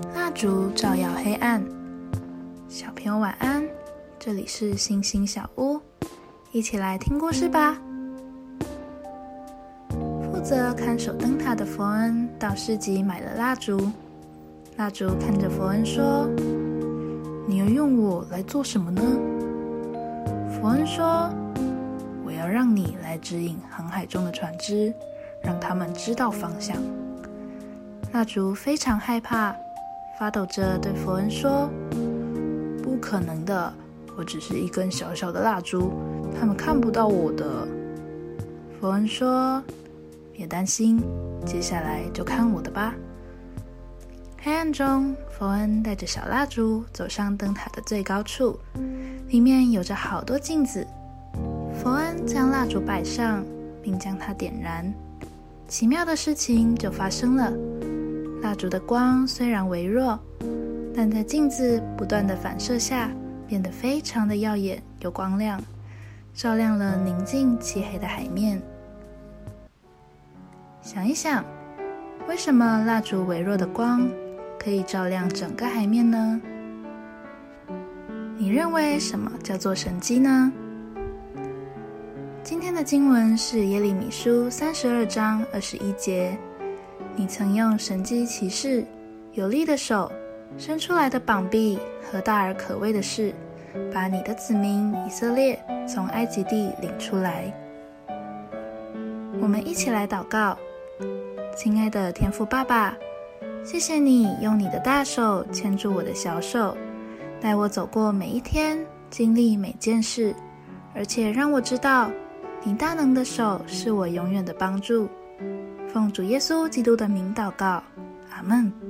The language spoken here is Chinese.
蜡烛照耀黑暗，小朋友晚安。这里是星星小屋，一起来听故事吧。负责看守灯塔的佛恩到市集买了蜡烛。蜡烛看着佛恩说：“你要用我来做什么呢？”佛恩说：“我要让你来指引航海中的船只，让他们知道方向。”蜡烛非常害怕，发抖着对佛恩说：“不可能的，我只是一根小小的蜡烛，他们看不到我的。”佛恩说：“别担心，接下来就看我的吧。”黑暗中，佛恩带着小蜡烛走上灯塔的最高处，里面有着好多镜子。佛恩将蜡烛摆上，并将它点燃，奇妙的事情就发生了。蜡烛的光虽然微弱，但在镜子不断的反射下，变得非常的耀眼又光亮，照亮了宁静漆黑的海面。想一想，为什么蜡烛微弱的光可以照亮整个海面呢？你认为什么叫做神机呢？今天的经文是耶利米书三十二章二十一节。你曾用神机骑士有力的手伸出来的膀臂和大而可畏的事，把你的子民以色列从埃及地领出来。我们一起来祷告，亲爱的天父爸爸，谢谢你用你的大手牵住我的小手，带我走过每一天，经历每件事，而且让我知道你大能的手是我永远的帮助。奉主耶稣基督的名祷告，阿门。